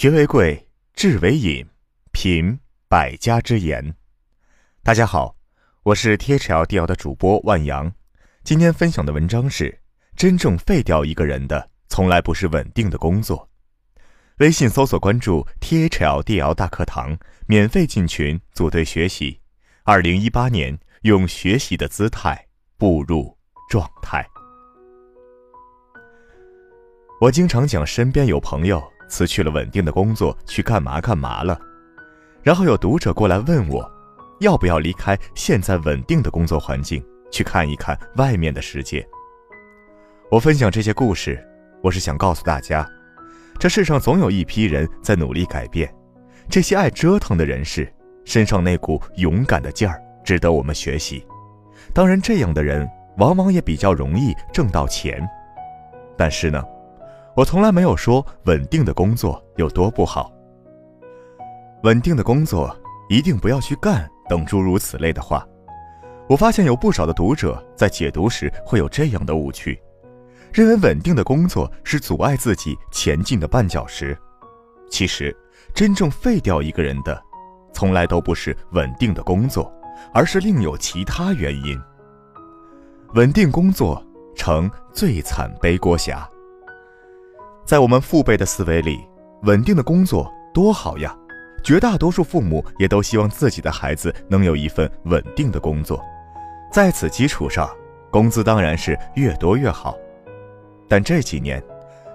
学为贵，智为引，品百家之言。大家好，我是 T H L D L 的主播万阳。今天分享的文章是：真正废掉一个人的，从来不是稳定的工作。微信搜索关注 THL 大课堂，免费进群组队学习。二零一八年，用学习的姿态步入状态。我经常讲，身边有朋友辞去了稳定的工作，去干嘛干嘛了。然后有读者过来问我，要不要离开现在稳定的工作环境，去看一看外面的世界。我分享这些故事，我是想告诉大家，这世上总有一批人在努力改变。这些爱折腾的人士身上那股勇敢的劲儿，值得我们学习。当然，这样的人往往也比较容易挣到钱。但是呢？我从来没有说稳定的工作有多不好。稳定的工作一定不要去干等诸如此类的话。我发现有不少的读者在解读时会有这样的误区，认为稳定的工作是阻碍自己前进的绊脚石。其实，真正废掉一个人的，从来都不是稳定的工作，而是另有其他原因。稳定工作成最惨背锅侠。在我们父辈的思维里，稳定的工作多好呀！绝大多数父母也都希望自己的孩子能有一份稳定的工作，在此基础上，工资当然是越多越好。但这几年，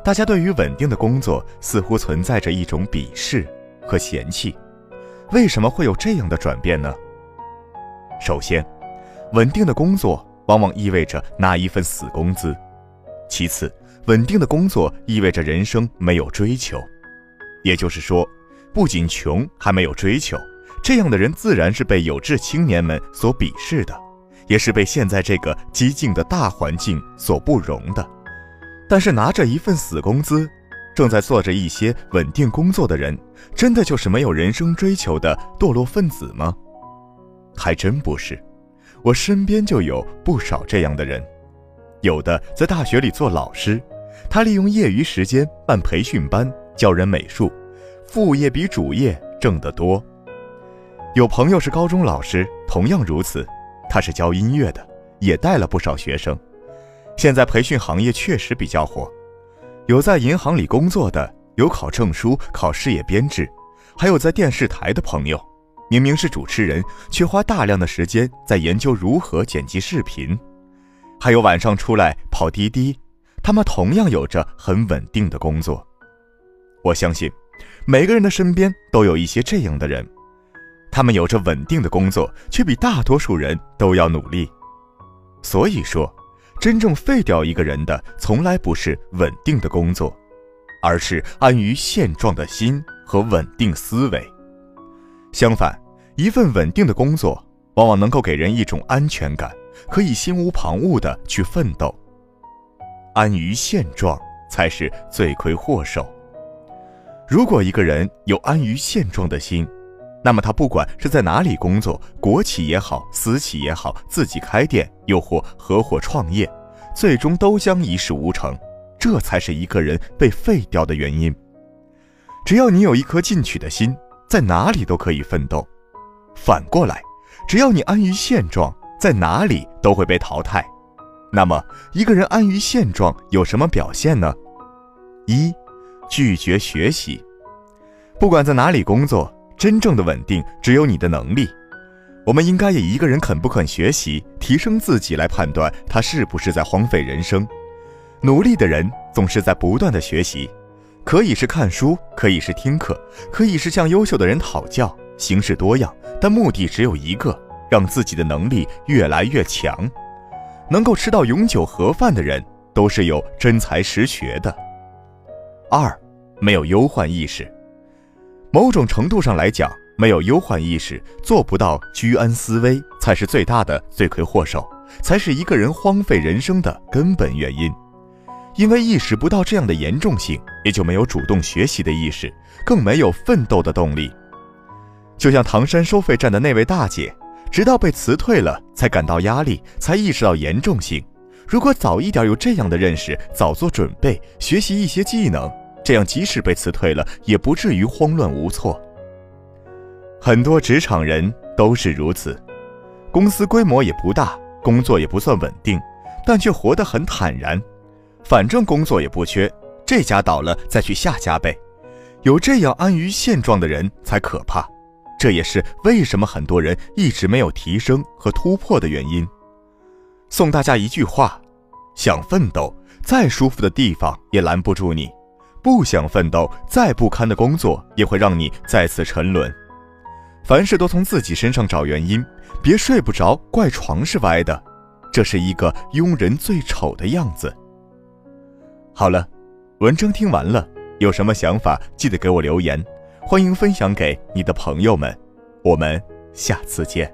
大家对于稳定的工作似乎存在着一种鄙视和嫌弃。为什么会有这样的转变呢？首先，稳定的工作往往意味着拿一份死工资；其次，稳定的工作意味着人生没有追求，也就是说，不仅穷还没有追求，这样的人自然是被有志青年们所鄙视的，也是被现在这个激进的大环境所不容的。但是拿着一份死工资，正在做着一些稳定工作的人，真的就是没有人生追求的堕落分子吗？还真不是，我身边就有不少这样的人，有的在大学里做老师。他利用业余时间办培训班，教人美术，副业比主业挣得多。有朋友是高中老师，同样如此，他是教音乐的，也带了不少学生。现在培训行业确实比较火，有在银行里工作的，有考证书、考事业编制，还有在电视台的朋友，明明是主持人，却花大量的时间在研究如何剪辑视频，还有晚上出来跑滴滴。他们同样有着很稳定的工作，我相信，每个人的身边都有一些这样的人，他们有着稳定的工作，却比大多数人都要努力。所以说，真正废掉一个人的，从来不是稳定的工作，而是安于现状的心和稳定思维。相反，一份稳定的工作，往往能够给人一种安全感，可以心无旁骛地去奋斗。安于现状才是罪魁祸首。如果一个人有安于现状的心，那么他不管是在哪里工作，国企也好，私企也好，自己开店又或合伙创业，最终都将一事无成。这才是一个人被废掉的原因。只要你有一颗进取的心，在哪里都可以奋斗。反过来，只要你安于现状，在哪里都会被淘汰。那么，一个人安于现状有什么表现呢？一，拒绝学习。不管在哪里工作，真正的稳定只有你的能力。我们应该以一个人肯不肯学习、提升自己来判断他是不是在荒废人生。努力的人总是在不断的学习，可以是看书，可以是听课，可以是向优秀的人讨教，形式多样，但目的只有一个：让自己的能力越来越强。能够吃到永久盒饭的人，都是有真才实学的。二，没有忧患意识。某种程度上来讲，没有忧患意识，做不到居安思危，才是最大的罪魁祸首，才是一个人荒废人生的根本原因。因为意识不到这样的严重性，也就没有主动学习的意识，更没有奋斗的动力。就像唐山收费站的那位大姐。直到被辞退了，才感到压力，才意识到严重性。如果早一点有这样的认识，早做准备，学习一些技能，这样即使被辞退了，也不至于慌乱无措。很多职场人都是如此，公司规模也不大，工作也不算稳定，但却活得很坦然。反正工作也不缺，这家倒了再去下家呗。有这样安于现状的人才可怕。这也是为什么很多人一直没有提升和突破的原因。送大家一句话：想奋斗，再舒服的地方也拦不住你；不想奋斗，再不堪的工作也会让你再次沉沦。凡事都从自己身上找原因，别睡不着怪床是歪的，这是一个庸人最丑的样子。好了，文章听完了，有什么想法记得给我留言。欢迎分享给你的朋友们，我们下次见。